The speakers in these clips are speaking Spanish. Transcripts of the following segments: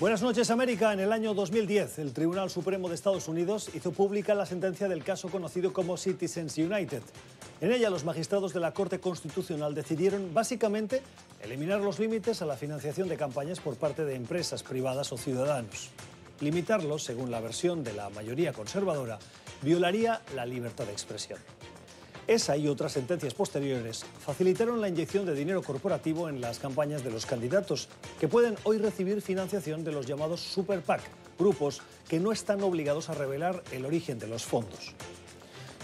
Buenas noches, América. En el año 2010, el Tribunal Supremo de Estados Unidos hizo pública la sentencia del caso conocido como Citizens United. En ella, los magistrados de la Corte Constitucional decidieron básicamente eliminar los límites a la financiación de campañas por parte de empresas privadas o ciudadanos. Limitarlos, según la versión de la mayoría conservadora, violaría la libertad de expresión. Esa y otras sentencias posteriores facilitaron la inyección de dinero corporativo en las campañas de los candidatos, que pueden hoy recibir financiación de los llamados Super PAC, grupos que no están obligados a revelar el origen de los fondos.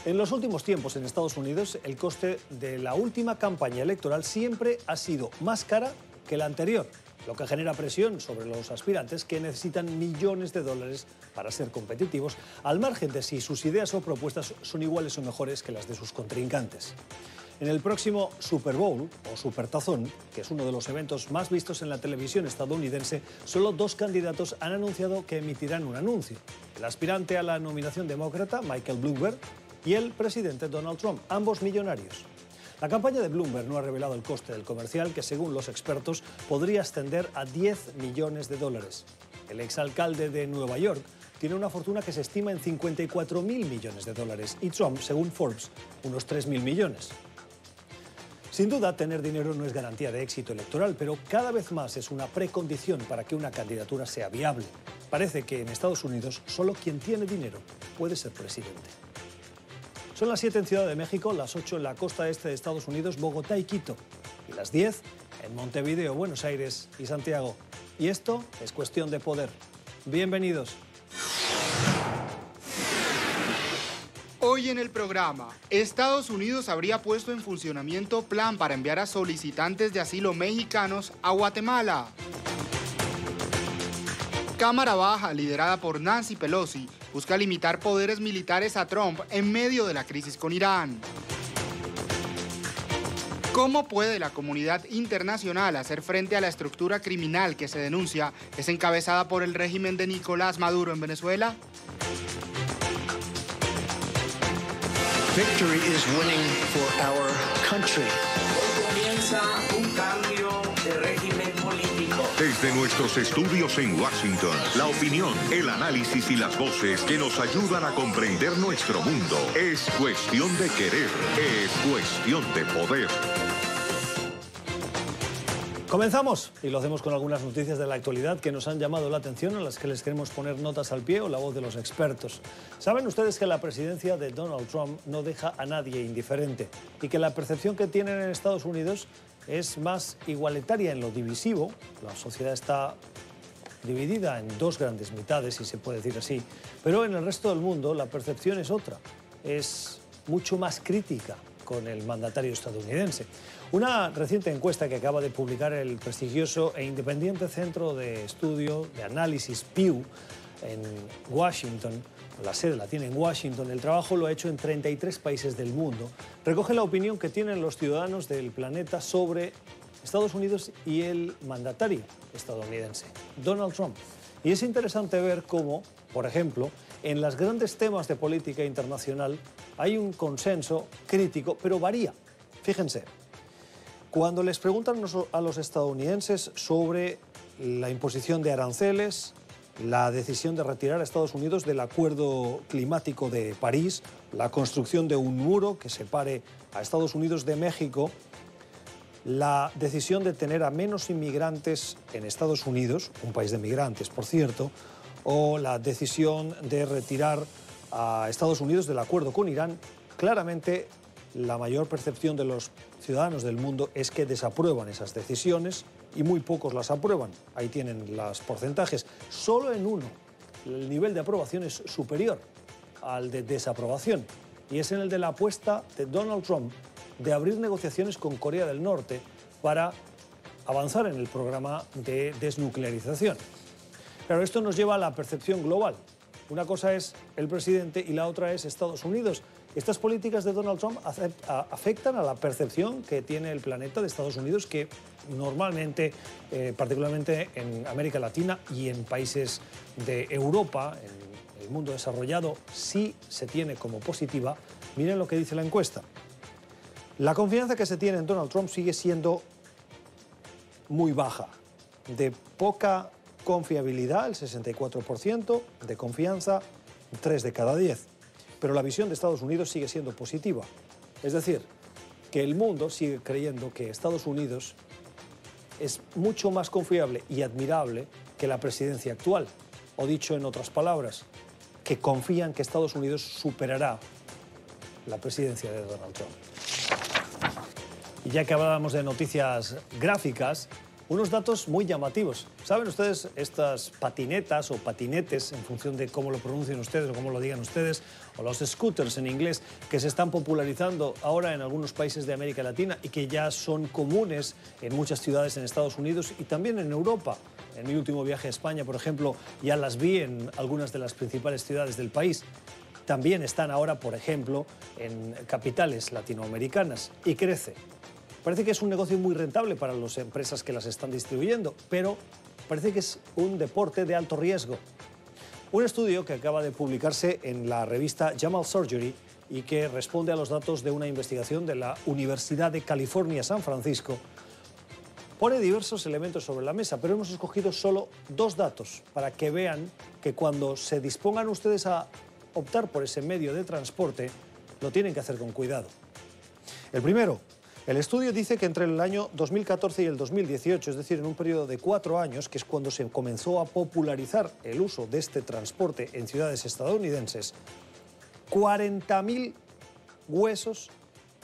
En los últimos tiempos en Estados Unidos, el coste de la última campaña electoral siempre ha sido más cara que la anterior, lo que genera presión sobre los aspirantes que necesitan millones de dólares para ser competitivos, al margen de si sus ideas o propuestas son iguales o mejores que las de sus contrincantes. En el próximo Super Bowl o Supertazón, que es uno de los eventos más vistos en la televisión estadounidense, solo dos candidatos han anunciado que emitirán un anuncio. El aspirante a la nominación demócrata, Michael Bloomberg, y el presidente Donald Trump, ambos millonarios. La campaña de Bloomberg no ha revelado el coste del comercial, que según los expertos podría ascender a 10 millones de dólares. El exalcalde de Nueva York tiene una fortuna que se estima en 54 mil millones de dólares y Trump, según Forbes, unos 3 mil millones. Sin duda, tener dinero no es garantía de éxito electoral, pero cada vez más es una precondición para que una candidatura sea viable. Parece que en Estados Unidos solo quien tiene dinero puede ser presidente. Son las 7 en Ciudad de México, las 8 en la costa este de Estados Unidos, Bogotá y Quito, y las 10 en Montevideo, Buenos Aires y Santiago. Y esto es cuestión de poder. Bienvenidos. Hoy en el programa, Estados Unidos habría puesto en funcionamiento plan para enviar a solicitantes de asilo mexicanos a Guatemala. Cámara Baja, liderada por Nancy Pelosi, busca limitar poderes militares a Trump en medio de la crisis con Irán. ¿Cómo puede la comunidad internacional hacer frente a la estructura criminal que se denuncia es encabezada por el régimen de Nicolás Maduro en Venezuela? Victory is winning for our country. comienza un Desde nuestros estudios en Washington, la opinión, el análisis y las voces que nos ayudan a comprender nuestro mundo. Es cuestión de querer, es cuestión de poder. Comenzamos y lo hacemos con algunas noticias de la actualidad que nos han llamado la atención, a las que les queremos poner notas al pie o la voz de los expertos. Saben ustedes que la presidencia de Donald Trump no deja a nadie indiferente y que la percepción que tienen en Estados Unidos es más igualitaria en lo divisivo. La sociedad está dividida en dos grandes mitades, si se puede decir así, pero en el resto del mundo la percepción es otra, es mucho más crítica con el mandatario estadounidense. Una reciente encuesta que acaba de publicar el prestigioso e independiente Centro de Estudio de Análisis Pew en Washington, la sede la tiene en Washington, el trabajo lo ha hecho en 33 países del mundo, recoge la opinión que tienen los ciudadanos del planeta sobre Estados Unidos y el mandatario estadounidense, Donald Trump. Y es interesante ver cómo, por ejemplo, en los grandes temas de política internacional hay un consenso crítico, pero varía. Fíjense, cuando les preguntan a los estadounidenses sobre la imposición de aranceles, la decisión de retirar a Estados Unidos del Acuerdo Climático de París, la construcción de un muro que separe a Estados Unidos de México, la decisión de tener a menos inmigrantes en Estados Unidos, un país de migrantes, por cierto, o la decisión de retirar a Estados Unidos del acuerdo con Irán, claramente la mayor percepción de los ciudadanos del mundo es que desaprueban esas decisiones y muy pocos las aprueban. Ahí tienen los porcentajes. Solo en uno el nivel de aprobación es superior al de desaprobación y es en el de la apuesta de Donald Trump de abrir negociaciones con Corea del Norte para avanzar en el programa de desnuclearización. Pero esto nos lleva a la percepción global. Una cosa es el presidente y la otra es Estados Unidos. Estas políticas de Donald Trump afectan a la percepción que tiene el planeta de Estados Unidos, que normalmente, eh, particularmente en América Latina y en países de Europa, en el mundo desarrollado, sí se tiene como positiva. Miren lo que dice la encuesta. La confianza que se tiene en Donald Trump sigue siendo muy baja, de poca confiabilidad el 64%, de confianza 3 de cada 10. Pero la visión de Estados Unidos sigue siendo positiva. Es decir, que el mundo sigue creyendo que Estados Unidos es mucho más confiable y admirable que la presidencia actual. O dicho en otras palabras, que confían que Estados Unidos superará la presidencia de Donald Trump. Y ya que hablábamos de noticias gráficas, unos datos muy llamativos. ¿Saben ustedes estas patinetas o patinetes, en función de cómo lo pronuncien ustedes o cómo lo digan ustedes, o los scooters en inglés, que se están popularizando ahora en algunos países de América Latina y que ya son comunes en muchas ciudades en Estados Unidos y también en Europa? En mi último viaje a España, por ejemplo, ya las vi en algunas de las principales ciudades del país. También están ahora, por ejemplo, en capitales latinoamericanas y crece. Parece que es un negocio muy rentable para las empresas que las están distribuyendo, pero parece que es un deporte de alto riesgo. Un estudio que acaba de publicarse en la revista Jamal Surgery y que responde a los datos de una investigación de la Universidad de California, San Francisco, pone diversos elementos sobre la mesa, pero hemos escogido solo dos datos para que vean que cuando se dispongan ustedes a optar por ese medio de transporte, lo tienen que hacer con cuidado. El primero, el estudio dice que entre el año 2014 y el 2018, es decir, en un periodo de cuatro años, que es cuando se comenzó a popularizar el uso de este transporte en ciudades estadounidenses, 40.000 huesos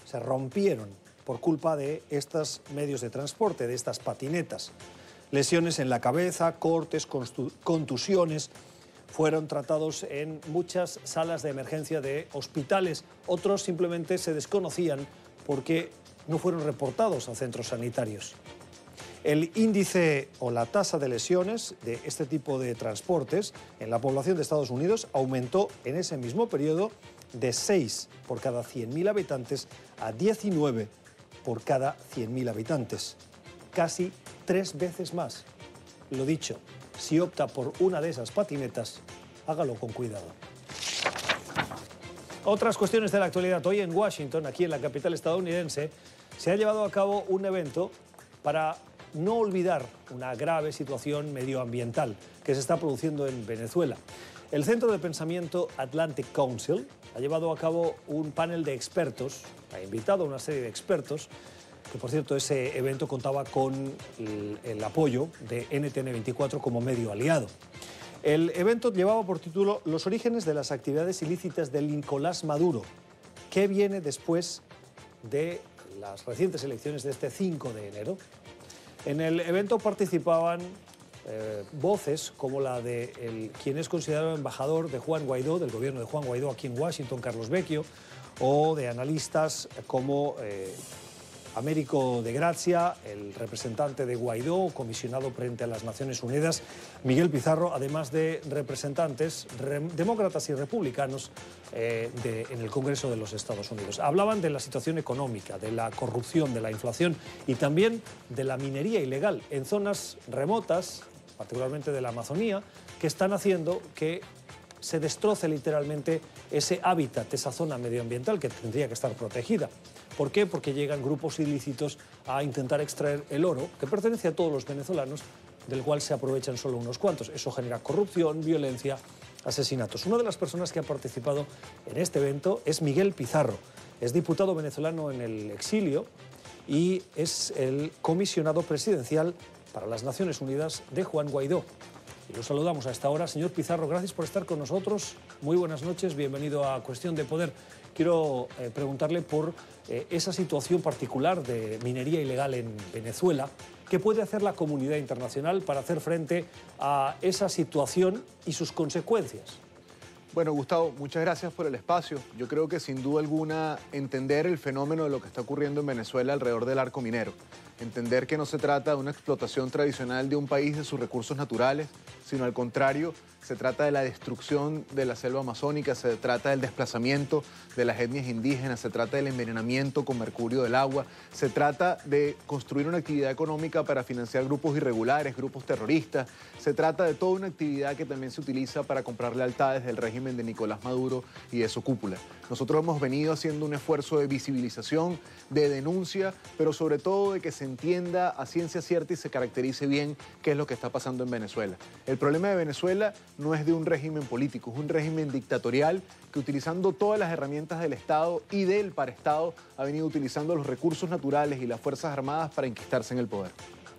se rompieron por culpa de estos medios de transporte, de estas patinetas. Lesiones en la cabeza, cortes, contusiones, fueron tratados en muchas salas de emergencia de hospitales. Otros simplemente se desconocían porque no fueron reportados a centros sanitarios. El índice o la tasa de lesiones de este tipo de transportes en la población de Estados Unidos aumentó en ese mismo periodo de 6 por cada 100.000 habitantes a 19 por cada 100.000 habitantes. Casi tres veces más. Lo dicho, si opta por una de esas patinetas, hágalo con cuidado. Otras cuestiones de la actualidad. Hoy en Washington, aquí en la capital estadounidense, se ha llevado a cabo un evento para no olvidar una grave situación medioambiental que se está produciendo en Venezuela. El Centro de Pensamiento Atlantic Council ha llevado a cabo un panel de expertos, ha invitado a una serie de expertos, que por cierto ese evento contaba con el, apoyo de NTN24 como medio aliado. El evento llevaba por título Los orígenes de las actividades ilícitas de Nicolás Maduro. ¿Qué viene después de las recientes elecciones de este 5 de enero? En el evento participaban eh, voces como la de el, quien es considerado embajador de Juan Guaidó, del gobierno de Juan Guaidó aquí en Washington, Carlos Vecchio, o de analistas como eh, Américo de Gracia, el representante de Guaidó, comisionado frente a las Naciones Unidas, Miguel Pizarro, además de representantes demócratas y republicanos eh, en el Congreso de los Estados Unidos. Hablaban de la situación económica, de la corrupción, de la inflación y también de la minería ilegal en zonas remotas, particularmente de la Amazonía, que están haciendo que se destroce literalmente ese hábitat, esa zona medioambiental que tendría que estar protegida. ¿Por qué? Porque llegan grupos ilícitos a intentar extraer el oro que pertenece a todos los venezolanos, del cual se aprovechan solo unos cuantos. Eso genera corrupción, violencia, asesinatos. Una de las personas que ha participado en este evento es Miguel Pizarro. Es diputado venezolano en el exilio y es el comisionado presidencial para las Naciones Unidas de Juan Guaidó. Y lo saludamos a esta hora. Señor Pizarro, gracias por estar con nosotros. Muy buenas noches, bienvenido a Cuestión de Poder. Quiero eh, preguntarle por eh, esa situación particular de minería ilegal en Venezuela. ¿Qué puede hacer la comunidad internacional para hacer frente a esa situación y sus consecuencias? Bueno, Gustavo, muchas gracias por el espacio. Yo creo que sin duda alguna entender el fenómeno de lo que está ocurriendo en Venezuela alrededor del arco minero, entender que no se trata de una explotación tradicional de un país de sus recursos naturales, sino al contrario, se trata de la destrucción de la selva amazónica, se trata del desplazamiento de las etnias indígenas, se trata del envenenamiento con mercurio del agua, se trata de construir una actividad económica para financiar grupos irregulares, grupos terroristas, se trata de toda una actividad que también se utiliza para comprar lealtades del régimen de Nicolás Maduro y de su cúpula. Nosotros hemos venido haciendo un esfuerzo de visibilización, de denuncia, pero sobre todo de que se entienda a ciencia cierta y se caracterice bien qué es lo que está pasando en Venezuela. El problema de Venezuela no es de un régimen político, es un régimen dictatorial que utilizando todas las herramientas del Estado y del paraestado ha venido utilizando los recursos naturales y las Fuerzas Armadas para enquistarse en el poder.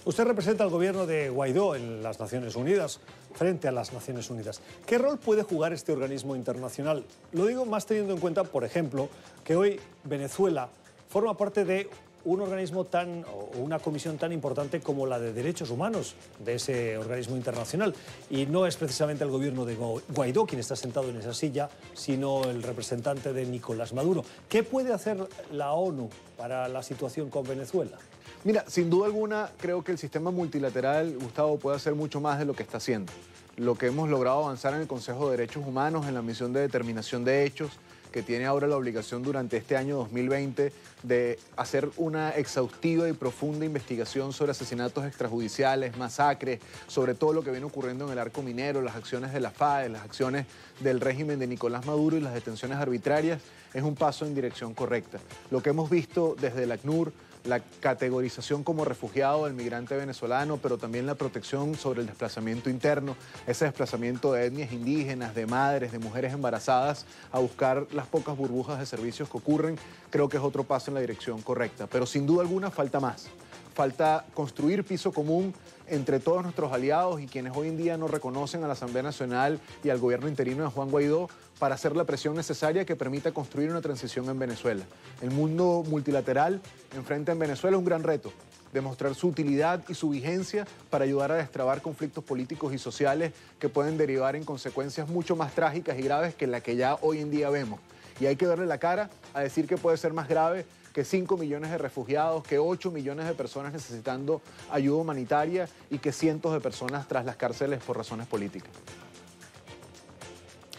Usted representa al gobierno de Guaidó en las Naciones Unidas, frente a las Naciones Unidas. ¿Qué rol puede jugar este organismo internacional? Lo digo más teniendo en cuenta, por ejemplo, que hoy Venezuela forma parte de un organismo tan o una comisión tan importante como la de derechos humanos de ese organismo internacional y no es precisamente el gobierno de Guaidó quien está sentado en esa silla, sino el representante de Nicolás Maduro. ¿Qué puede hacer la ONU para la situación con Venezuela? Mira, sin duda alguna, creo que el sistema multilateral, Gustavo, puede hacer mucho más de lo que está haciendo. Lo que hemos logrado avanzar en el Consejo de Derechos Humanos, en la misión de determinación de hechos, que tiene ahora la obligación durante este año 2020 de hacer una exhaustiva y profunda investigación sobre asesinatos extrajudiciales, masacres, sobre todo lo que viene ocurriendo en el arco minero, las acciones de la FAE, las acciones del régimen de Nicolás Maduro y las detenciones arbitrarias, es un paso en dirección correcta. Lo que hemos visto desde el ACNUR, la categorización como refugiado del migrante venezolano, pero también la protección sobre el desplazamiento interno, ese desplazamiento de etnias indígenas, de madres, de mujeres embarazadas a buscar las pocas burbujas de servicios que ocurren, creo que es otro paso en la dirección correcta. Pero sin duda alguna falta más. Falta construir piso común entre todos nuestros aliados y quienes hoy en día no reconocen a la Asamblea Nacional y al gobierno interino de Juan Guaidó para hacer la presión necesaria que permita construir una transición en Venezuela. El mundo multilateral enfrenta en Venezuela un gran reto, demostrar su utilidad y su vigencia para ayudar a destrabar conflictos políticos y sociales que pueden derivar en consecuencias mucho más trágicas y graves que la que ya hoy en día vemos. Y hay que darle la cara a decir que puede ser más grave que 5 millones de refugiados, que 8 millones de personas necesitando ayuda humanitaria y que cientos de personas tras las cárceles por razones políticas.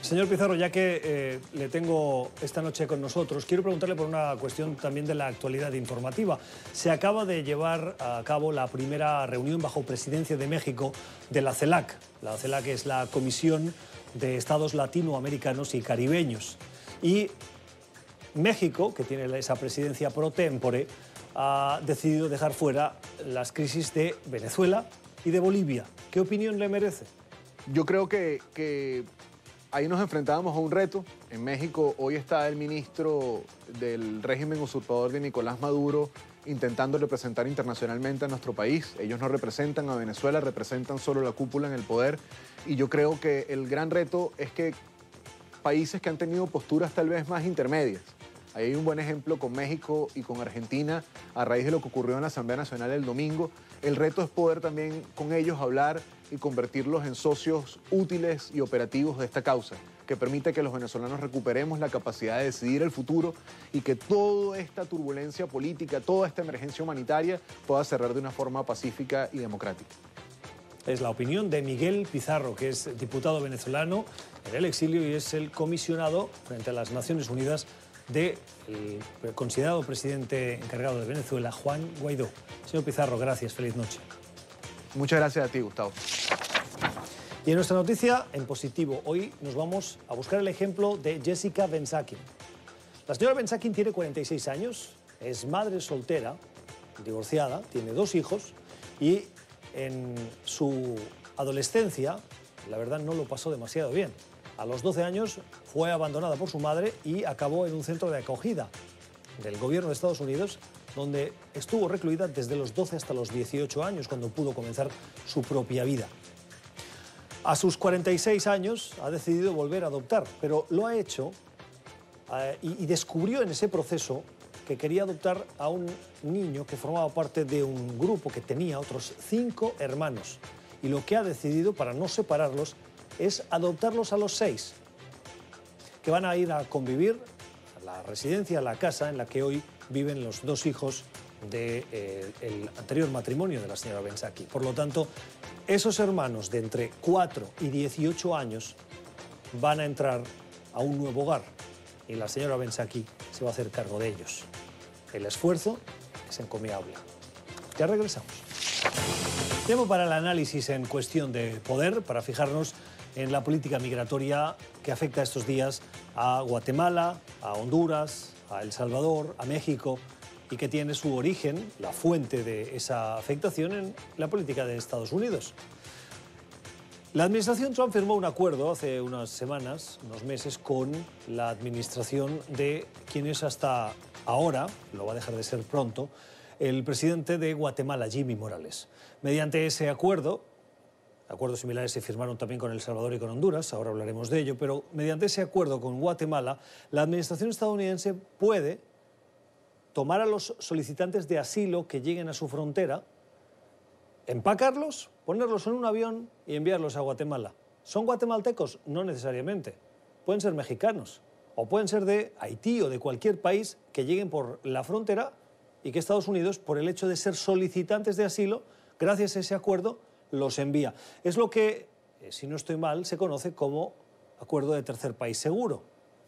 Señor Pizarro, ya que eh, le tengo esta noche con nosotros, quiero preguntarle por una cuestión también de la actualidad informativa. Se acaba de llevar a cabo la primera reunión bajo presidencia de México de la CELAC. La CELAC es la Comisión de Estados Latinoamericanos y Caribeños. Y México, que tiene esa presidencia pro tempore, ha decidido dejar fuera las crisis de Venezuela y de Bolivia. ¿Qué opinión le merece? Yo creo que, ahí nos enfrentábamos a un reto. En México hoy está el ministro del régimen usurpador de Nicolás Maduro intentando representar internacionalmente a nuestro país. Ellos no representan a Venezuela, representan solo la cúpula en el poder. Y yo creo que el gran reto es que países que han tenido posturas tal vez más intermedias, Ahí hay un buen ejemplo con México y con Argentina a raíz de lo que ocurrió en la Asamblea Nacional el domingo. El reto es poder también con ellos hablar y convertirlos en socios útiles y operativos de esta causa, que permite que los venezolanos recuperemos la capacidad de decidir el futuro y que toda esta turbulencia política, toda esta emergencia humanitaria pueda cerrar de una forma pacífica y democrática. Es la opinión de Miguel Pizarro, que es diputado venezolano en el exilio y es el comisionado frente a las Naciones Unidas del considerado presidente encargado de Venezuela, Juan Guaidó. Señor Pizarro, gracias, feliz noche. Muchas gracias a ti, Gustavo. Y en nuestra noticia, en positivo, hoy nos vamos a buscar el ejemplo de Jessica Bensakin. La señora Bensakin tiene 46 años, es madre soltera, divorciada, tiene dos hijos y en su adolescencia, la verdad, no lo pasó demasiado bien. A los 12 años fue abandonada por su madre y acabó en un centro de acogida del gobierno de Estados Unidos, donde estuvo recluida desde los 12 hasta los 18 años, cuando pudo comenzar su propia vida. A sus 46 años ha decidido volver a adoptar, pero lo ha hecho eh, y, descubrió en ese proceso que quería adoptar a un niño que formaba parte de un grupo que tenía otros cinco hermanos. Y lo que ha decidido, para no separarlos, es adoptarlos a los seis, que van a ir a convivir a la residencia, a la casa en la que hoy viven los dos hijos del eh, anterior matrimonio de la señora Bensaki. Por lo tanto, esos hermanos de entre 4 y 18 años van a entrar a un nuevo hogar y la señora Bensaki se va a hacer cargo de ellos. El esfuerzo es encomiable. Ya regresamos. Tiempo para el análisis en cuestión de poder, para fijarnos en la política migratoria que afecta estos días a Guatemala, a Honduras, a El Salvador, a México y que tiene su origen, la fuente de esa afectación en la política de Estados Unidos. La administración Trump firmó un acuerdo hace unas semanas, unos meses, con la administración de quien es hasta ahora, lo va a dejar de ser pronto, el presidente de Guatemala, Jimmy Morales. Mediante ese acuerdo, acuerdos similares se firmaron también con El Salvador y con Honduras, ahora hablaremos de ello, pero mediante ese acuerdo con Guatemala, la administración estadounidense puede tomar a los solicitantes de asilo que lleguen a su frontera, empacarlos, ponerlos en un avión y enviarlos a Guatemala. ¿Son guatemaltecos? No necesariamente. Pueden ser mexicanos o pueden ser de Haití o de cualquier país que lleguen por la frontera y que Estados Unidos, por el hecho de ser solicitantes de asilo, gracias a ese acuerdo, los envía. Es lo que, eh, si no estoy mal, se conoce como acuerdo de tercer país seguro.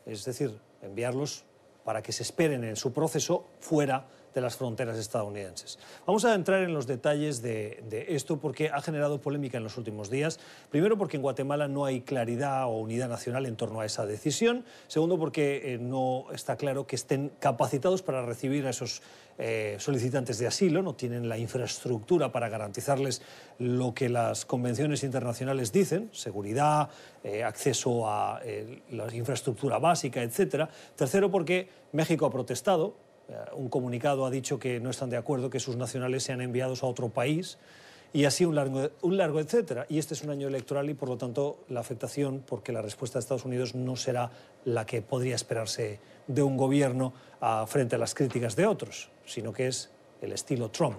Es decir, enviarlos para que se esperen en su proceso fuera de las fronteras estadounidenses. Vamos a entrar en los detalles de, esto porque ha generado polémica en los últimos días. Primero porque en Guatemala no hay claridad o unidad nacional en torno a esa decisión. Segundo porque eh, no está claro que estén capacitados para recibir a esos eh, solicitantes de asilo, no tienen la infraestructura para garantizarles lo que las convenciones internacionales dicen, seguridad, eh, acceso a la infraestructura básica, etc. Tercero, porque México ha protestado, un comunicado ha dicho que no están de acuerdo que sus nacionales sean enviados a otro país y así un largo, un largo etcétera. Y este es un año electoral y por lo tanto la afectación, porque la respuesta de Estados Unidos no será la que podría esperarse de un gobierno a, frente a las críticas de otros, sino que es el estilo Trump.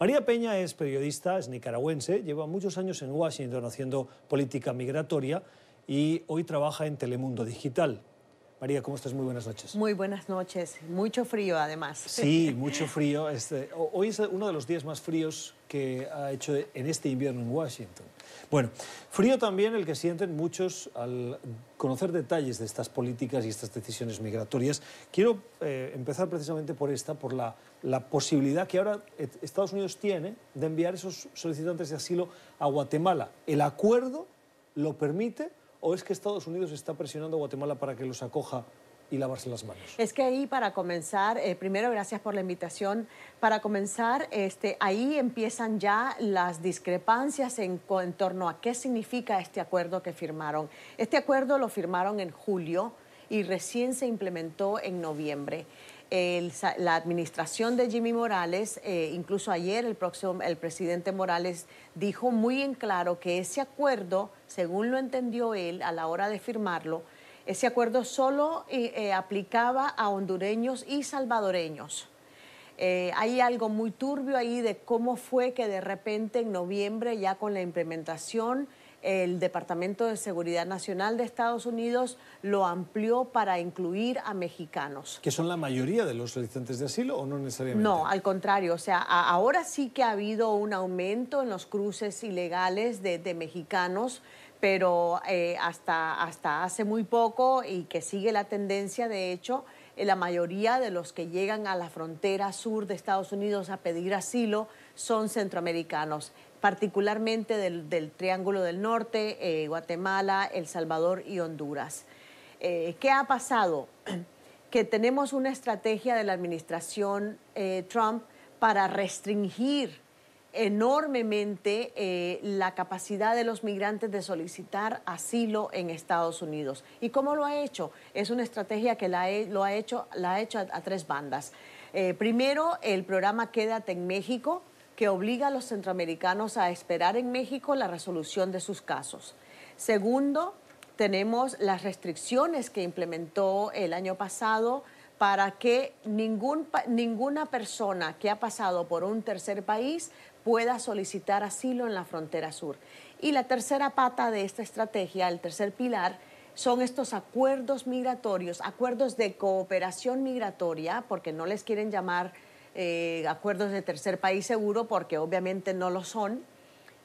María Peña es periodista, es nicaragüense, lleva muchos años en Washington haciendo política migratoria y hoy trabaja en Telemundo Digital. María, ¿cómo estás? Muy buenas noches. Muy buenas noches. Mucho frío, además. Sí, mucho frío. Este, hoy es uno de los días más fríos que ha hecho en este invierno en Washington. Bueno, frío también el que sienten muchos al conocer detalles de estas políticas y estas decisiones migratorias. Quiero eh, empezar precisamente por esta, por la, la posibilidad que ahora Estados Unidos tiene de enviar esos solicitantes de asilo a Guatemala. ¿El acuerdo lo permite? ¿O es que Estados Unidos está presionando a Guatemala para que los acoja y lavarse las manos? Es que ahí para comenzar, eh, primero gracias por la invitación, para comenzar, este, ahí empiezan ya las discrepancias en, en torno a qué significa este acuerdo que firmaron. Este acuerdo lo firmaron en julio y recién se implementó en noviembre. El, la administración de Jimmy Morales, eh, incluso ayer el, próximo, el presidente Morales dijo muy en claro que ese acuerdo, según lo entendió él a la hora de firmarlo, ese acuerdo solo eh, eh, aplicaba a hondureños y salvadoreños. Hay algo muy turbio ahí de cómo fue que de repente en noviembre, ya con la implementación, el Departamento de Seguridad Nacional de Estados Unidos lo amplió para incluir a mexicanos. ¿Que son la mayoría de los solicitantes de asilo o no necesariamente? No, al contrario. O sea, a, ahora sí que ha habido un aumento en los cruces ilegales de, de mexicanos, pero eh, hasta, hasta hace muy poco y que sigue la tendencia, de hecho, eh, la mayoría de los que llegan a la frontera sur de Estados Unidos a pedir asilo son centroamericanos particularmente del, del Triángulo del Norte, eh, Guatemala, El Salvador y Honduras. Eh, ¿Qué ha pasado? Que tenemos una estrategia de la administración eh, Trump para restringir enormemente eh, la capacidad de los migrantes de solicitar asilo en Estados Unidos. ¿Y cómo lo ha hecho? Es una estrategia que la he, lo ha hecho, la ha hecho a, tres bandas. Primero, el programa Quédate en México, que obliga a los centroamericanos a esperar en México la resolución de sus casos. Segundo, tenemos las restricciones que implementó el año pasado para que ninguna persona que ha pasado por un tercer país pueda solicitar asilo en la frontera sur. Y la tercera pata de esta estrategia, el tercer pilar, son estos acuerdos migratorios, acuerdos de cooperación migratoria, porque no les quieren llamar eh, acuerdos de tercer país seguro, porque obviamente no lo son,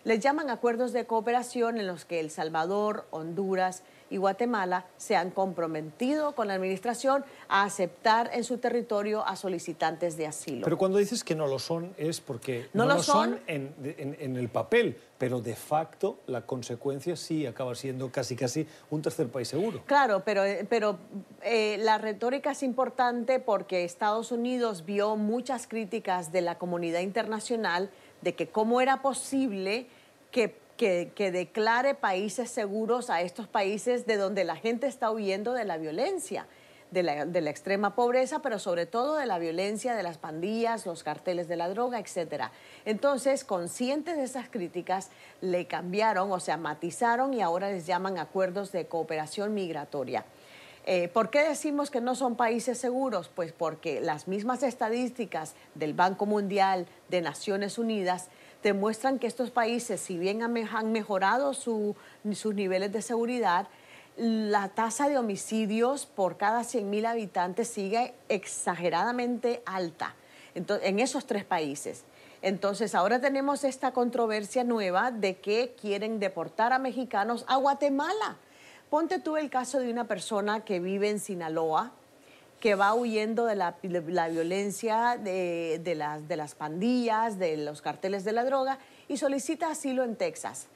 Les llaman acuerdos de cooperación en los que El Salvador, Honduras y Guatemala se han comprometido con la administración a aceptar en su territorio a solicitantes de asilo. Pero cuando dices que no lo son es porque No lo son. en, en- en el papel, pero de facto la consecuencia sí acaba siendo casi casi un tercer país seguro. Claro, pero, pero eh, la retórica es importante porque Estados Unidos vio muchas críticas de la comunidad internacional de que cómo era posible que, que- declare países seguros a estos países de donde la gente está huyendo de la violencia. De la, extrema pobreza, pero sobre todo de la violencia de las pandillas, los carteles de la droga, etcétera. Entonces, conscientes de esas críticas, le cambiaron, o sea, matizaron y ahora les llaman acuerdos de cooperación migratoria. Eh, ¿Por qué decimos que no son países seguros? Pues porque las mismas estadísticas del Banco Mundial, de Naciones Unidas, demuestran que estos países, si bien han me- han mejorado su- sus niveles de seguridad, la tasa de homicidios por cada 100.000 habitantes sigue exageradamente alta Ento- en esos tres países. Entonces, ahora tenemos esta controversia nueva de que quieren deportar a mexicanos a Guatemala. Ponte tú el caso de una persona que vive en Sinaloa, que va huyendo de la, la violencia de, de las, de las pandillas, de los carteles de la droga, y solicita asilo en Texas.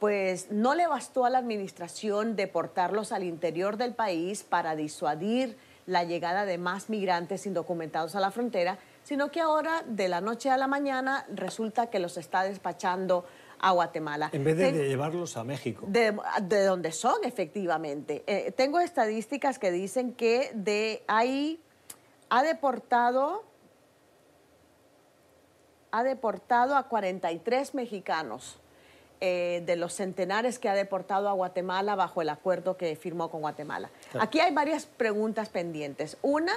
Pues no le bastó a la administración deportarlos al interior del país para disuadir la llegada de más migrantes indocumentados a la frontera, sino que ahora, de la noche a la mañana, resulta que los está despachando a Guatemala. En vez de, Ten- de llevarlos a México. de, de donde son, efectivamente. Eh, tengo estadísticas que dicen que de ahí ha deportado, ha deportado a 43 mexicanos eh, de los centenares que ha deportado a Guatemala bajo el acuerdo que firmó con Guatemala. Aquí hay varias preguntas pendientes. Una,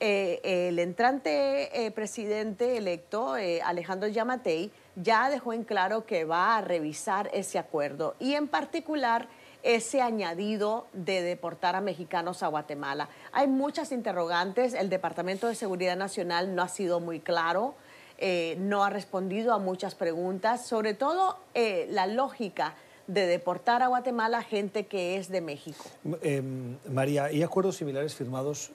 eh, el entrante eh, presidente electo, Alejandro Yamatei, ya dejó en claro que va a revisar ese acuerdo y en particular ese añadido de deportar a mexicanos a Guatemala. Hay muchas interrogantes, el Departamento de Seguridad Nacional no ha sido muy claro, eh, no ha respondido a muchas preguntas, sobre todo eh, la lógica de deportar a Guatemala gente que es de México. M- eh, María, ¿hay acuerdos similares firmados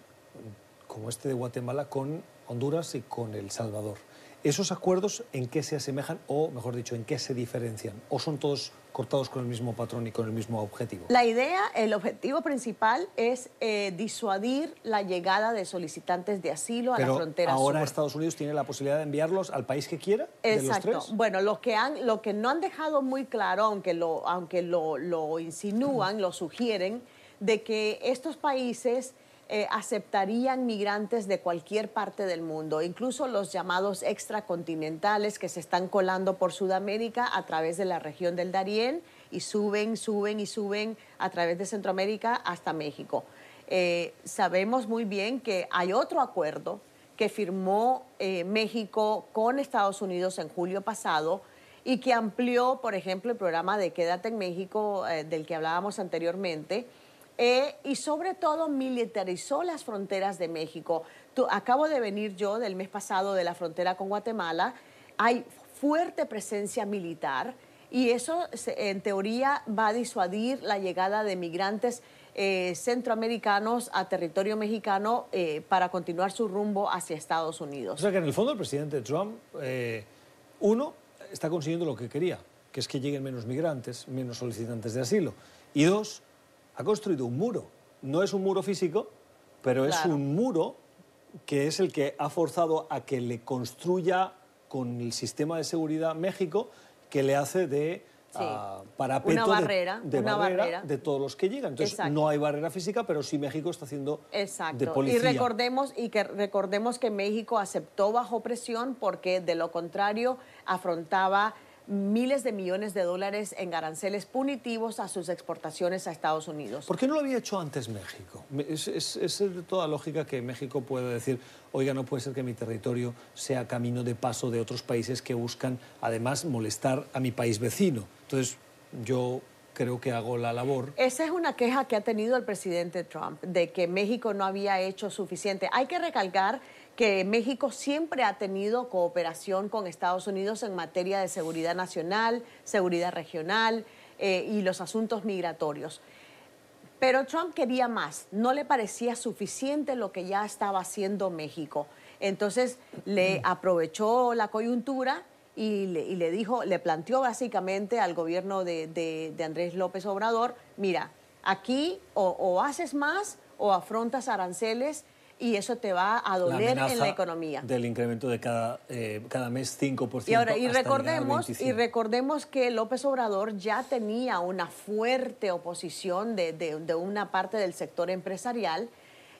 como este de Guatemala con Honduras y con El Salvador? ¿Esos acuerdos en qué se asemejan o, mejor dicho, en qué se diferencian? ¿O son todos cortados con el mismo patrón y con el mismo objetivo? La idea, el objetivo principal es eh, disuadir la llegada de solicitantes de asilo a la frontera ahora sur. Estados Unidos tiene la posibilidad de enviarlos al país que quiera, de los Exacto. tres. Bueno, lo que, han, lo que no han dejado muy claro, aunque lo, aunque lo, lo insinúan, lo sugieren, de que estos países eh, aceptarían migrantes de cualquier parte del mundo, incluso los llamados extracontinentales que se están colando por Sudamérica a través de la región del Darién y suben, suben y suben a través de Centroamérica hasta México. Eh, sabemos muy bien que hay otro acuerdo que firmó eh, México con Estados Unidos en julio pasado y que amplió, por ejemplo, el programa de Quédate en México eh, del que hablábamos anteriormente. Eh, y sobre todo militarizó las fronteras de México. Acabo de venir yo del mes pasado de la frontera con Guatemala. Hay fuerte presencia militar y eso en teoría va a disuadir la llegada de migrantes eh, centroamericanos a territorio mexicano eh, para continuar su rumbo hacia Estados O Unidos. sea que en el fondo el presidente Trump, uno, está consiguiendo lo que quería, que es que lleguen menos migrantes, menos solicitantes de asilo. Y dos, ha construido un muro. No es un muro físico, pero es un muro que es el que ha forzado a que le construya con el sistema de seguridad México, que le hace de Sí. ah, parapeto Una de- barrera, de, una barrera barrera. de todos los que llegan. Entonces Exacto. no hay barrera física, pero sí México está haciendo de Exacto. policía. Y recordemos, y que recordemos que México aceptó bajo presión porque de lo contrario afrontaba miles de millones de dólares en aranceles punitivos a sus exportaciones a Estados Unidos. ¿Por qué no lo había hecho antes México? Es, es- es de toda lógica que México pueda decir, oiga, no puede ser que mi territorio sea camino de paso de otros países que buscan, además, molestar a mi país vecino. Entonces, yo creo que hago la labor. Esa es una queja que ha tenido el presidente Trump, de que México no había hecho suficiente. Hay que recalcar que México siempre ha tenido cooperación con Estados Unidos en materia de seguridad nacional, seguridad regional eh, y los asuntos migratorios. Pero Trump quería más, no le parecía suficiente lo que ya estaba haciendo México. Entonces le aprovechó la coyuntura y le, dijo, le planteó básicamente al gobierno de, Andrés López Obrador, mira, aquí o haces más o afrontas aranceles y eso te va a doler en la economía. Del incremento de cada, eh, cada mes 5%. Y, ahora, y, recordemos, y recordemos que López Obrador ya tenía una fuerte oposición de, de, una parte del sector empresarial.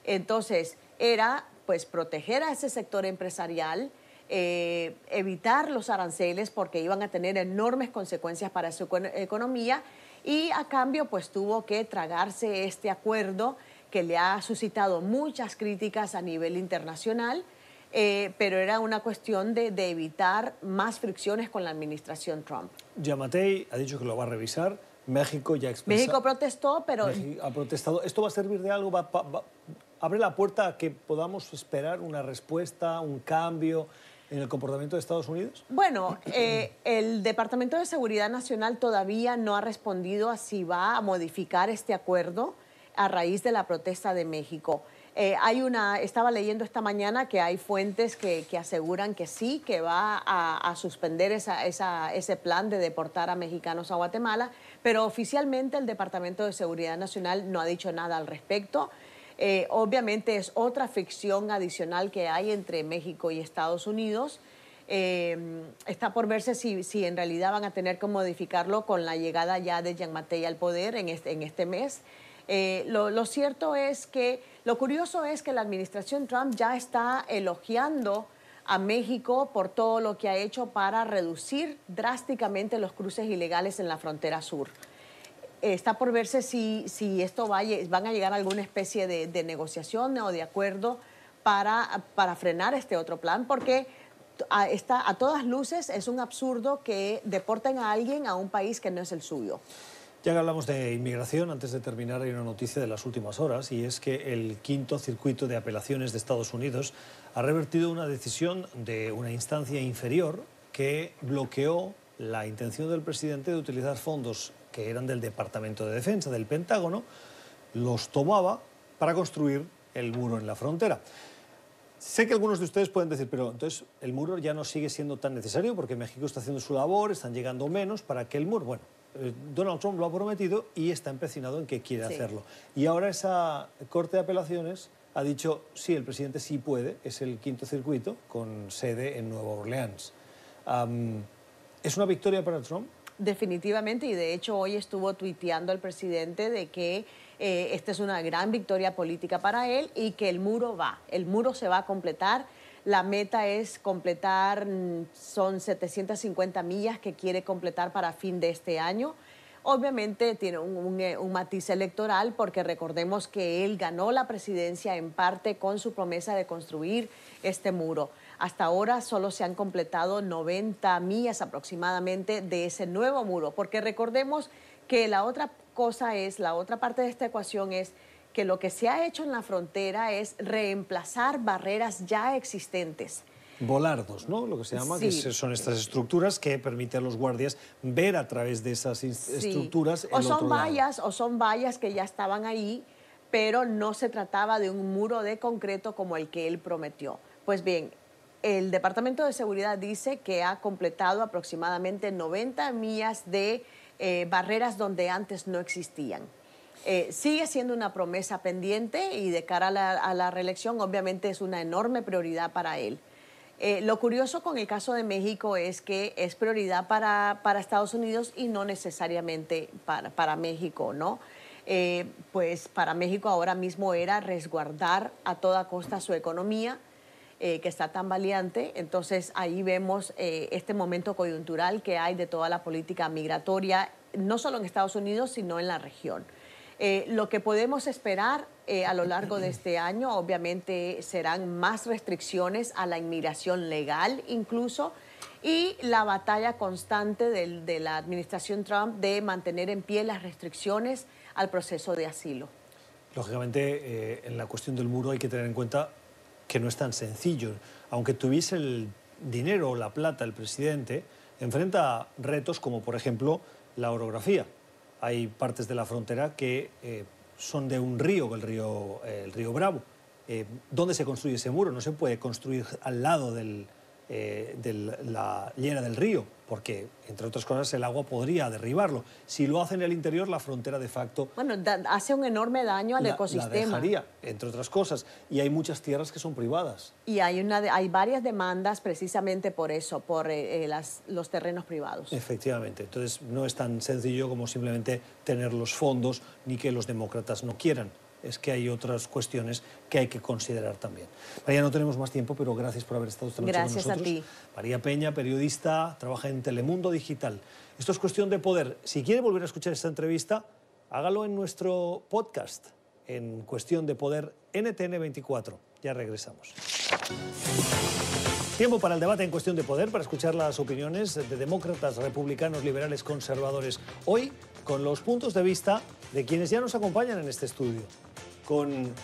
Entonces, era pues proteger a ese sector empresarial, eh, evitar los aranceles porque iban a tener enormes consecuencias para su economía y a cambio pues tuvo que tragarse este acuerdo que le ha suscitado muchas críticas a nivel internacional, eh, pero era una cuestión de, evitar más fricciones con la administración Trump. Yamatei ha dicho que lo va a revisar. México ya expresó. México protestó, pero... México ha protestado. ¿Esto va a servir de algo? ¿Abre la puerta a que podamos esperar una respuesta, un cambio en el comportamiento de Estados Unidos? Bueno, eh, el Departamento de Seguridad Nacional todavía no ha respondido a si va a modificar este acuerdo a raíz de la protesta de México. Eh, hay una, estaba leyendo esta mañana que hay fuentes que, aseguran que sí, que va a, suspender ese plan de deportar a mexicanos a Guatemala, pero oficialmente el Departamento de Seguridad Nacional no ha dicho nada al respecto. Eh, obviamente es otra ficción adicional que hay entre México y Estados Unidos. Eh, está por verse si, si, en realidad van a tener que modificarlo con la llegada ya de Jean Matei al poder en este, en este mes. Eh, lo, cierto es que, lo curioso es que la administración Trump ya está elogiando a México por todo lo que ha hecho para reducir drásticamente los cruces ilegales en la frontera sur. Está por verse si, si esto va, van a llegar a alguna especie de, negociación o de acuerdo para, para frenar este otro plan, porque a, a todas luces es un absurdo que deporten a alguien a un país que no es el suyo. Ya que hablamos de inmigración, antes de terminar hay una noticia de las últimas horas y es que el quinto circuito de apelaciones de Estados Unidos ha revertido una decisión de una instancia inferior que bloqueó la intención del presidente de utilizar fondos que eran del Departamento de Defensa, del Pentágono, los tomaba para construir el muro en la frontera. Sé que algunos de ustedes pueden decir, pero entonces el muro ya no sigue siendo tan necesario porque México está haciendo su labor, están llegando menos, ¿para que el muro? Bueno, Donald Trump lo ha prometido y está empecinado en que quiere hacerlo. Y ahora esa Corte de Apelaciones ha dicho, sí, el presidente sí puede, es el quinto circuito con sede en Nueva Orleans. ¿Es una victoria para Trump? Definitivamente, y de hecho hoy estuvo tuiteando el presidente de que eh, esta es una gran victoria política para él y que el muro va, el muro se va a completar la meta es completar, mm, son 750 millas que quiere completar para fin de este año. Obviamente tiene eh, un, matiz electoral porque recordemos que él ganó la presidencia en parte con su promesa de construir este muro. Hasta ahora solo se han completado 90 millas aproximadamente de ese nuevo muro, porque recordemos que la otra cosa es, la otra parte de esta ecuación es que lo que se ha hecho en la frontera es reemplazar barreras ya existentes. Volardos, ¿no? Lo que se llama, que son estas estructuras que permiten a los guardias ver a través de esas estructuras. o son vallas, o son vallas que ya estaban ahí, pero no se trataba de un muro de concreto como el que él prometió. Pues bien, el Departamento de Seguridad dice que ha completado aproximadamente 90 millas de eh, barreras donde antes no existían. Eh, sigue siendo una promesa pendiente y de cara a la, reelección obviamente es una enorme prioridad para él. Eh, lo curioso con el caso de México es que es prioridad para, Estados Unidos y no necesariamente para, México, ¿no? Eh, pues para México ahora mismo era resguardar a toda costa su economía, que está tan valiente. Entonces ahí vemos este momento coyuntural que hay de toda la política migratoria, no solo en Estados Unidos, sino en la región. Eh, lo que podemos esperar eh, a lo largo de este año, obviamente, serán más restricciones a la inmigración legal incluso y la batalla constante de la administración Trump de mantener en pie las restricciones al proceso de asilo. Lógicamente, eh, en la cuestión del muro hay que tener en cuenta que no es tan sencillo. Aunque tuviese el dinero o la plata el presidente, enfrenta retos como, por ejemplo, la orografía. Hay partes de la frontera que eh, son de un río, el río, el río Bravo. Eh, ¿Dónde se construye ese muro? No se puede construir al lado del, eh, de la llena del río, porque, entre otras cosas, el agua podría derribarlo. Si lo hace en el interior, la frontera de facto Bueno, hace un enorme daño al la- la ecosistema. dejaría, entre otras cosas. Y hay muchas tierras que son privadas. Y hay, una, de- hay varias demandas precisamente por eso, por eh, eh, las- los terrenos privados. Efectivamente. Entonces, no es tan sencillo como simplemente tener los fondos ni que los demócratas no quieran. Es que hay otras cuestiones que hay que considerar también. María, no tenemos más tiempo, pero gracias por haber estado esta noche Gracias con a nosotros. ti. María Peña, periodista, trabaja en Telemundo Digital. Esto es cuestión de poder. Si quiere volver a escuchar esta entrevista, hágalo en nuestro podcast, en Cuestión de Poder NTN24. Ya regresamos. Tiempo para el debate en cuestión de poder, para escuchar las opiniones de demócratas, republicanos, liberales, conservadores. Hoy, con los puntos de vista de quienes ya nos acompañan en este estudio. Con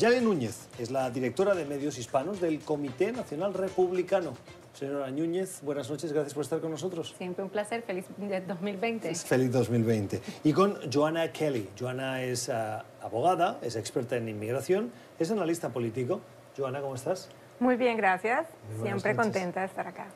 Yale Núñez, es la directora de medios hispanos del Comité Nacional Republicano. Señora Núñez, buenas noches, gracias por estar con nosotros. Siempre un placer, feliz de 2020. Feliz 2020. Y con Joanna Kelly. Joanna es ah, abogada, es experta en inmigración, es analista político. Joanna, ¿cómo estás? Muy bien, gracias. Muy Siempre noches. contenta de estar acá.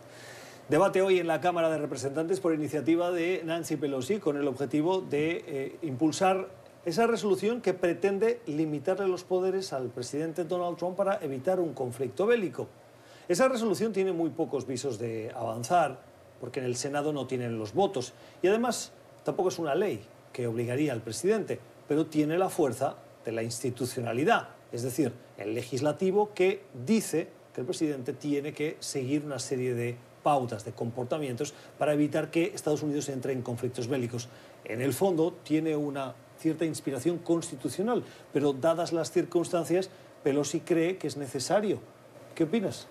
Debate hoy en la Cámara de Representantes por iniciativa de Nancy Pelosi con el objetivo de eh, impulsar esa resolución que pretende limitarle los poderes al presidente Donald Trump para evitar un conflicto bélico. Esa resolución tiene muy pocos visos de avanzar porque en el Senado no tienen los votos y además tampoco es una ley que obligaría al presidente, pero tiene la fuerza de la institucionalidad, es decir, el legislativo que dice que el presidente tiene que seguir una serie de pautas, de comportamientos para evitar que Estados Unidos entre en conflictos bélicos. En el fondo tiene una cierta inspiración constitucional, pero dadas las circunstancias, Pelosi cree que es necesario. ¿Qué opinas?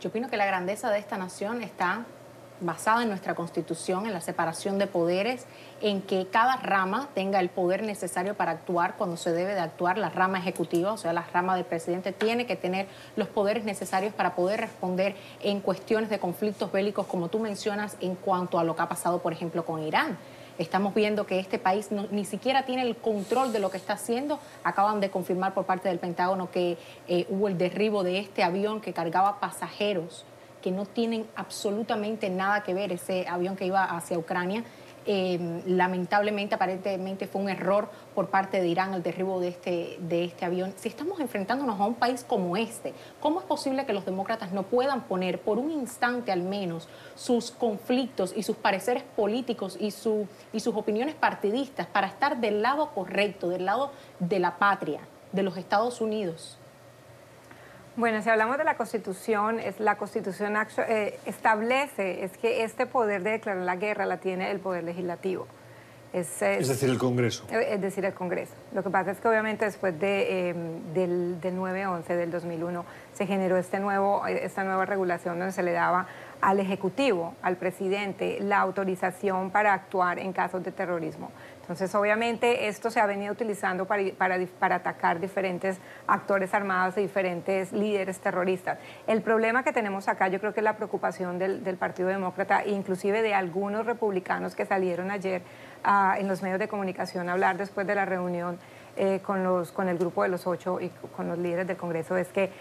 Yo opino que la grandeza de esta nación está basada en nuestra constitución, en la separación de poderes, en que cada rama tenga el poder necesario para actuar cuando se debe de actuar. La rama ejecutiva, o sea, la rama del presidente, tiene que tener los poderes necesarios para poder responder en cuestiones de conflictos bélicos, como tú mencionas, en cuanto a lo que ha pasado, por ejemplo, con Irán. Estamos viendo que este país no- ni siquiera tiene el control de lo que está haciendo. Acaban de confirmar por parte del Pentágono que eh, hubo el derribo de este avión que cargaba pasajeros que no tienen absolutamente nada que ver, ese avión que iba hacia Ucrania. Eh, lamentablemente, aparentemente fue un error por parte de Irán el derribo de este, de este avión. Si estamos enfrentándonos a un país como este, ¿cómo es posible que los demócratas no puedan poner por un instante al menos sus conflictos y sus pareceres políticos y, su, y sus opiniones partidistas para estar del lado correcto, del lado de la patria, de los Estados Unidos? Bueno, si hablamos de la Constitución, es la Constitución eh, establece es que este poder de declarar la guerra la tiene el poder legislativo. Es, Es decir, el Congreso. eh, es decir, el Congreso. Lo que pasa es que obviamente después de, eh, del, del 9-11, del 2001, se generó este nuevo, eh, esta nueva regulación donde se le daba al Ejecutivo, al presidente, la autorización para actuar en casos de terrorismo. Entonces, obviamente, esto se ha venido utilizando para, para, para atacar diferentes actores armados y diferentes líderes terroristas. El problema que tenemos acá, yo creo que es la preocupación del, del Partido Demócrata e inclusive de algunos republicanos que salieron ayer ah, en los medios de comunicación a hablar después de la reunión eh, con, los, con el grupo de los ocho y con los líderes del Congreso, es que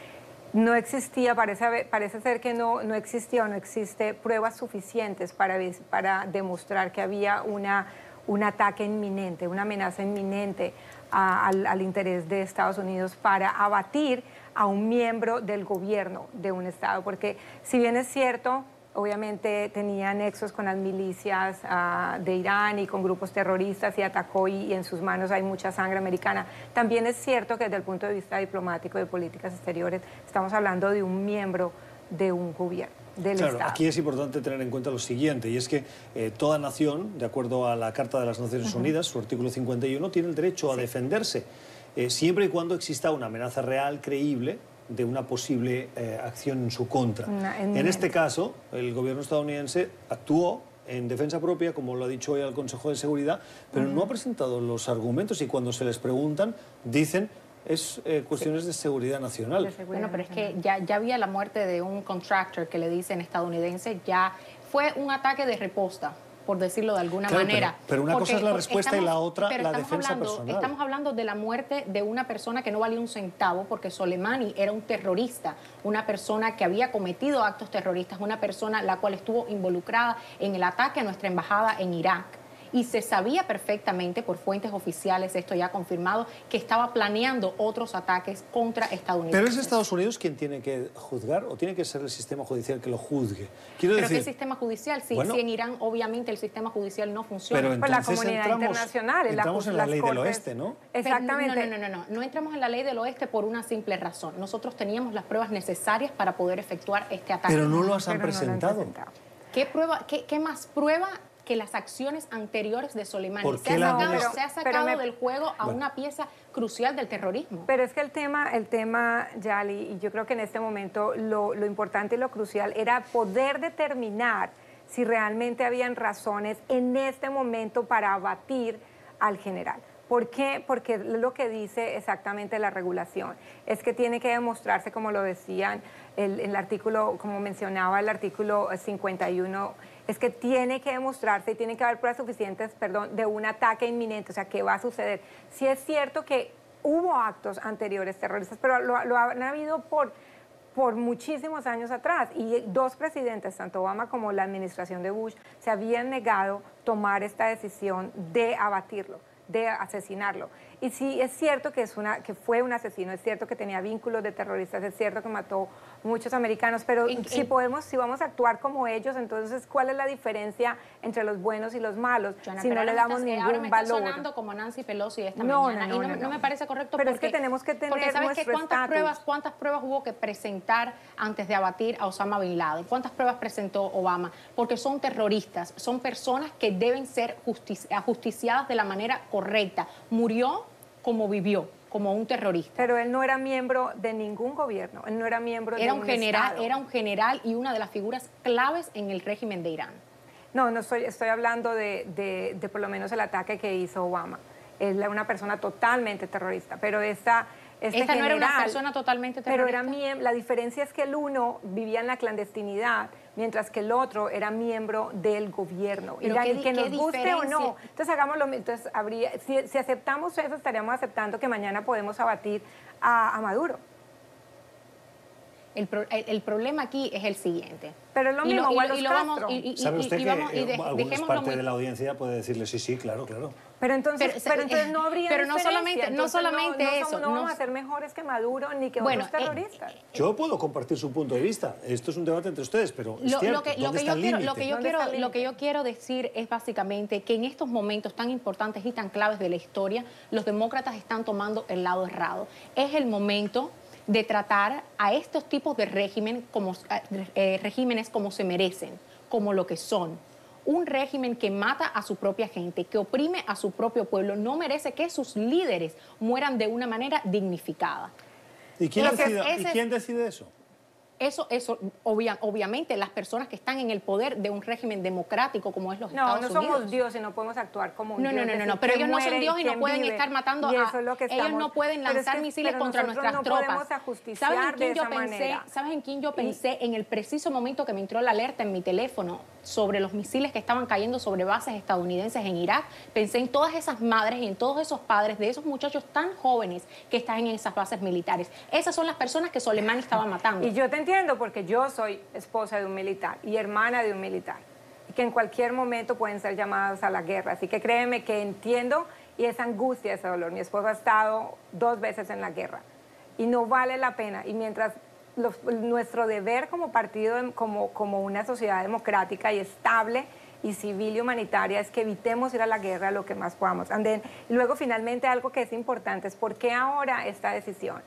no existía, parece, parece ser que no, no existía o no existe pruebas suficientes para, para demostrar que había una, un ataque inminente, una amenaza inminente a- al, interés de Estados Unidos para abatir a un miembro del gobierno de un Estado. Porque si bien es cierto, obviamente tenía nexos con las milicias ah, de Irán y con grupos terroristas y atacó y, y en sus manos hay mucha sangre americana. También es cierto que desde el punto de vista diplomático y de políticas exteriores estamos hablando de un miembro de un gobierno, del Claro, Estado. aquí es importante tener en cuenta lo siguiente, y es que eh, toda nación, de acuerdo a la Carta de las Naciones. Unidas, su artículo 51, tiene el derecho a defenderse, eh, siempre y cuando exista una amenaza real, creíble, de una posible eh, acción en su contra. Una En este caso, el gobierno estadounidense actuó en defensa propia, como lo ha dicho hoy al Consejo de Seguridad, pero no ha presentado los argumentos y cuando se les preguntan, dicen es eh, cuestiones de seguridad nacional. De seguridad Bueno, pero es que ya, ya había la muerte de un contractor que le dicen estadounidense, ya fue un ataque de reposta, por decirlo de alguna Claro, manera. pero- pero una cosa es la respuesta y la otra pero la defensa hablando, personal. Estamos hablando de la muerte de una persona que no valía un centavo, porque Soleimani era un terrorista, una persona que había cometido actos terroristas, una persona la cual estuvo involucrada en el ataque a nuestra embajada en Irak. Y se sabía perfectamente por fuentes oficiales, esto ya confirmado, que estaba planeando otros ataques contra estadounidenses. Pero es Estados Unidos quien tiene que juzgar o tiene que ser el sistema judicial que lo juzgue. Quiero Pero ¿qué decir, sistema judicial? Si, Bueno. si en Irán obviamente el sistema judicial no funciona. pero Pues la entonces comunidad entramos, internacional, en la entramos en la ley del oeste, ¿no? Pero Exactamente. No, no, no, no, no. No entramos en la ley del oeste por una simple razón. Nosotros teníamos las pruebas necesarias para poder efectuar este ataque. Pero no lo has han Pero no lo han presentado. presentado. ¿Qué, prueba, qué, qué más prueba que las acciones anteriores de Soleimani? ¿Por Se ha sacado, se ha sacado me- del juego a Bueno. una pieza crucial del terrorismo. Pero es que el tema, el tema, Yali, y yo creo que en este momento lo, lo importante y lo crucial era poder determinar si realmente habían razones en este momento para abatir al general. ¿Por qué? Porque lo que dice exactamente la regulación es que tiene que demostrarse, como lo decían el, el artículo, como mencionaba el artículo 51, es que tiene que demostrarse y tiene que haber pruebas suficientes, perdón, de un ataque inminente, o sea, ¿qué va a suceder? Si es cierto que hubo actos anteriores terroristas, pero lo, lo han habido por, por muchísimos años atrás. Y dos presidentes, tanto Obama como la administración de Bush, se habían negado tomar esta decisión de abatirlo, de asesinarlo. Y sí, es cierto que, es una, que fue un asesino, es cierto que tenía vínculos de terroristas, es cierto que mató muchos americanos, pero si podemos, si vamos a actuar como ellos, entonces, ¿cuál es la diferencia entre los buenos y los malos Joana, si no le damos estás- ningún ahora me estás valor? sonando como Nancy Pelosi esta No, mañana no, no, no, no, no me parece correcto Pero es porque, que tenemos que tener porque sabes que cuántas pruebas cuántas pruebas hubo que presentar antes de abatir a Osama bin Laden cuántas pruebas presentó Obama porque son terroristas son personas que deben ser justi- ajusticiadas de la manera correcta murió como vivió como un terrorista Pero él no era miembro de ningún gobierno, él no era miembro era de un un general Estado. era un general y una de las figuras claves en el régimen de Irán No, no estoy, estoy hablando de, de- de por lo menos el ataque que hizo Obama. Él era una persona totalmente terrorista, pero esta... Este esta no era una general- persona totalmente Pero era terrorista la diferencia es que el uno vivía en la clandestinidad, mientras que el otro era miembro del gobierno. Pero y qué que nos guste o no. Entonces hagamos lo mi- Entonces habría, si, si aceptamos eso, estaríamos aceptando que mañana podemos abatir a, a Maduro. El, pro- el- el problema aquí es el siguiente Pero es lo Y mismo, y o a los y lo vamos y- y- ¿Sabe y- usted y que vamos- y eh, de- parte muy- de la audiencia puede decirle sí, sí, claro, claro? Pero entonces, Pero, pero, entonces no habría pero no solamente- no solamente no, eso, somos- No, no- vamos a ser mejores que Maduro ni que Bueno, otros eh, terroristas. Yo puedo compartir su punto de vista. Esto es un debate entre ustedes, pero es Lo, cierto. lo que, lo lo, que yo ¿Dónde quiero, está el lo yo quiero decir es básicamente que en estos momentos tan importantes y tan claves de la historia, los demócratas están tomando el lado errado. Es el momento de tratar a estos tipos de régimen como, eh, regímenes como se merecen, como lo que son. Un régimen que mata a su propia gente, que oprime a su propio pueblo, no merece que sus líderes mueran de una manera dignificada. ¿Y quién, Lo que- decide, ese ¿y es- quién decide eso? Eso, eso obvia- obviamente, las personas que están en el poder de un régimen democrático como es los No, Estados no somos Unidos. Dios y no podemos actuar como un No, no, Dios. no, no, no, pero ellos no son muere Dios y no pueden vive. estar matando Y a- es lo que ellos no pueden es lanzar que- misiles contra nuestras no tropas. ¿Saben en de quién yo esa pensé? manera. ¿Saben en quién yo pensé? En el preciso momento que me entró la alerta en mi teléfono sobre los misiles que estaban cayendo sobre bases estadounidenses en Irak, pensé en todas esas madres y en todos esos padres de esos muchachos tan jóvenes que están en esas bases militares. Esas son las personas que Soleimani estaba matando. Y yo te entiendo porque yo soy esposa de un militar y hermana de un militar. Y que en cualquier momento pueden ser llamadas a la guerra. Así que créeme que entiendo y esa angustia, ese dolor. Mi esposo ha estado dos veces en la guerra y no vale la pena. Y mientras nuestro deber como partido, em- como, como una sociedad democrática y estable y civil y humanitaria es que evitemos ir a la guerra lo que más podamos. And then, luego finalmente algo que es importante es por qué ahora esta decisión.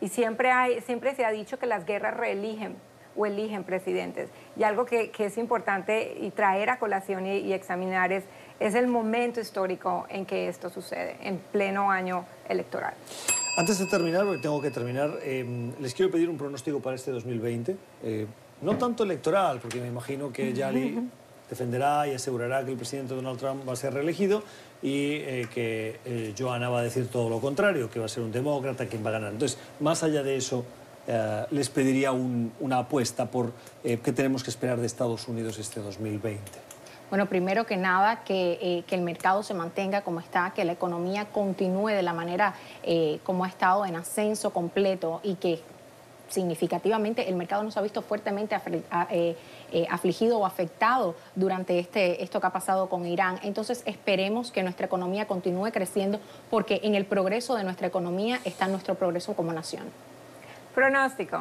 Y siempre, hay, siempre se ha dicho que las guerras reeligen o eligen presidentes. Y algo que, que es importante y traer a colación y, y examinar es, es el momento histórico en que esto sucede, en pleno año electoral. Antes de terminar, porque tengo que terminar, eh, les quiero pedir un pronóstico para este 2020. Eh, no tanto electoral, porque me imagino que Yali defenderá y asegurará que el presidente Donald Trump va a ser reelegido y eh, que eh, Johanna va a decir todo lo contrario, que va a ser un demócrata quien va a ganar. Entonces, más allá de eso, eh, les pediría un- una apuesta por eh, qué tenemos que esperar de Estados Unidos este 2020. Bueno, primero que nada, que, eh, que el mercado se mantenga como está, que la economía continúe de la manera eh, como ha estado en ascenso completo y que significativamente el mercado nos ha visto fuertemente a- eh, eh, afligido o afectado durante este, esto que ha pasado con Irán. Entonces esperemos que nuestra economía continúe creciendo porque en el progreso de nuestra economía está nuestro progreso como nación. Pronóstico.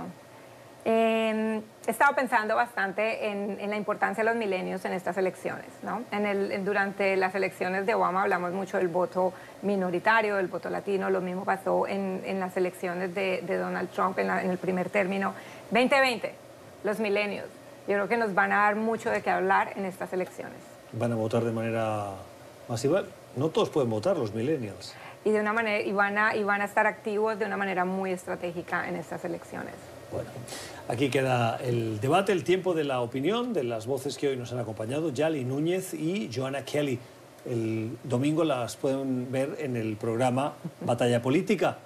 Eh, he estado pensando bastante en, la importancia de los milenios en estas elecciones. ¿no? Durante las elecciones de Obama hablamos mucho del voto minoritario, del voto latino. Lo mismo pasó en, las elecciones de, Donald Trump en el primer término. 2020, los milenios. Yo creo que nos van a dar mucho de qué hablar en estas elecciones. ¿Van a votar de manera masiva? No todos pueden votar, los millennials. Y, de una manera, y, van a, y van a estar activos de una manera muy estratégica en estas elecciones. Bueno, aquí queda el debate, el tiempo de la opinión de las voces que hoy nos han acompañado, Yali Núñez y Joanna Kelly. El domingo las pueden ver en el programa Batalla Política,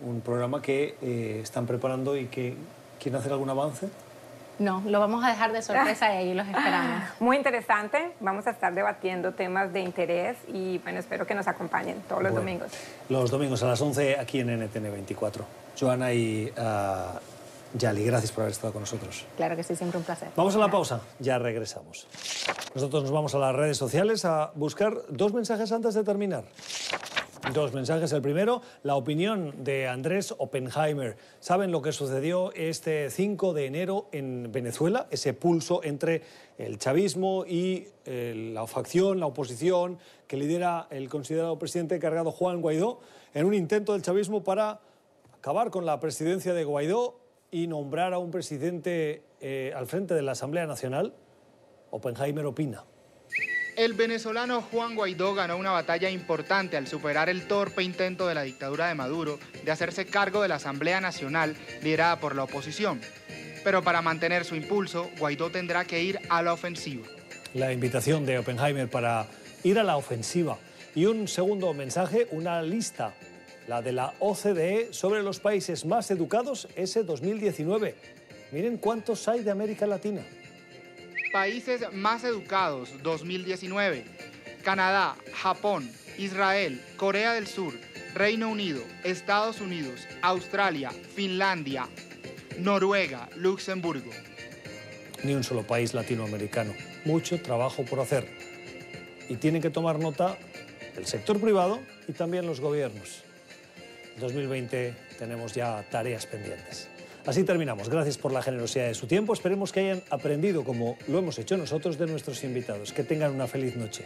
un programa que eh, están preparando y que quieren hacer algún avance. No, lo vamos a dejar de sorpresa y ahí los esperamos. Muy interesante. Vamos a estar debatiendo temas de interés y bueno, espero que nos acompañen todos los Bueno, domingos. Los domingos a las 11 aquí en NTN 24. Joana y ah, Yali, gracias por haber estado con nosotros. Claro que sí, siempre un placer. Vamos a la pausa, ya regresamos. Nosotros nos vamos a las redes sociales a buscar dos mensajes antes de terminar. Dos mensajes. El primero, la opinión de Andrés Oppenheimer. ¿Saben lo que sucedió este 5 de enero en Venezuela? Ese pulso entre el chavismo y eh, la facción, la oposición, que lidera el considerado presidente cargado Juan Guaidó, en un intento del chavismo para acabar con la presidencia de Guaidó y nombrar a un presidente eh, al frente de la Asamblea Nacional. Oppenheimer opina. El venezolano Juan Guaidó ganó una batalla importante al superar el torpe intento de la dictadura de Maduro de hacerse cargo de la Asamblea Nacional liderada por la oposición. Pero para mantener su impulso, Guaidó tendrá que ir a la ofensiva. La invitación de Oppenheimer para ir a la ofensiva. Y un segundo mensaje, una lista, la de la OCDE sobre los países más educados ese 2019. Miren cuántos hay de América Latina. Países más educados 2019. Canadá, Japón, Israel, Corea del Sur, Reino Unido, Estados Unidos, Australia, Finlandia, Noruega, Luxemburgo. Ni un solo país latinoamericano. Mucho trabajo por hacer. Y tienen que tomar nota el sector privado y también los gobiernos. En 2020 tenemos ya tareas pendientes. Así terminamos. Gracias por la generosidad de su tiempo. Esperemos que hayan aprendido, como lo hemos hecho nosotros, de nuestros invitados. Que tengan una feliz noche.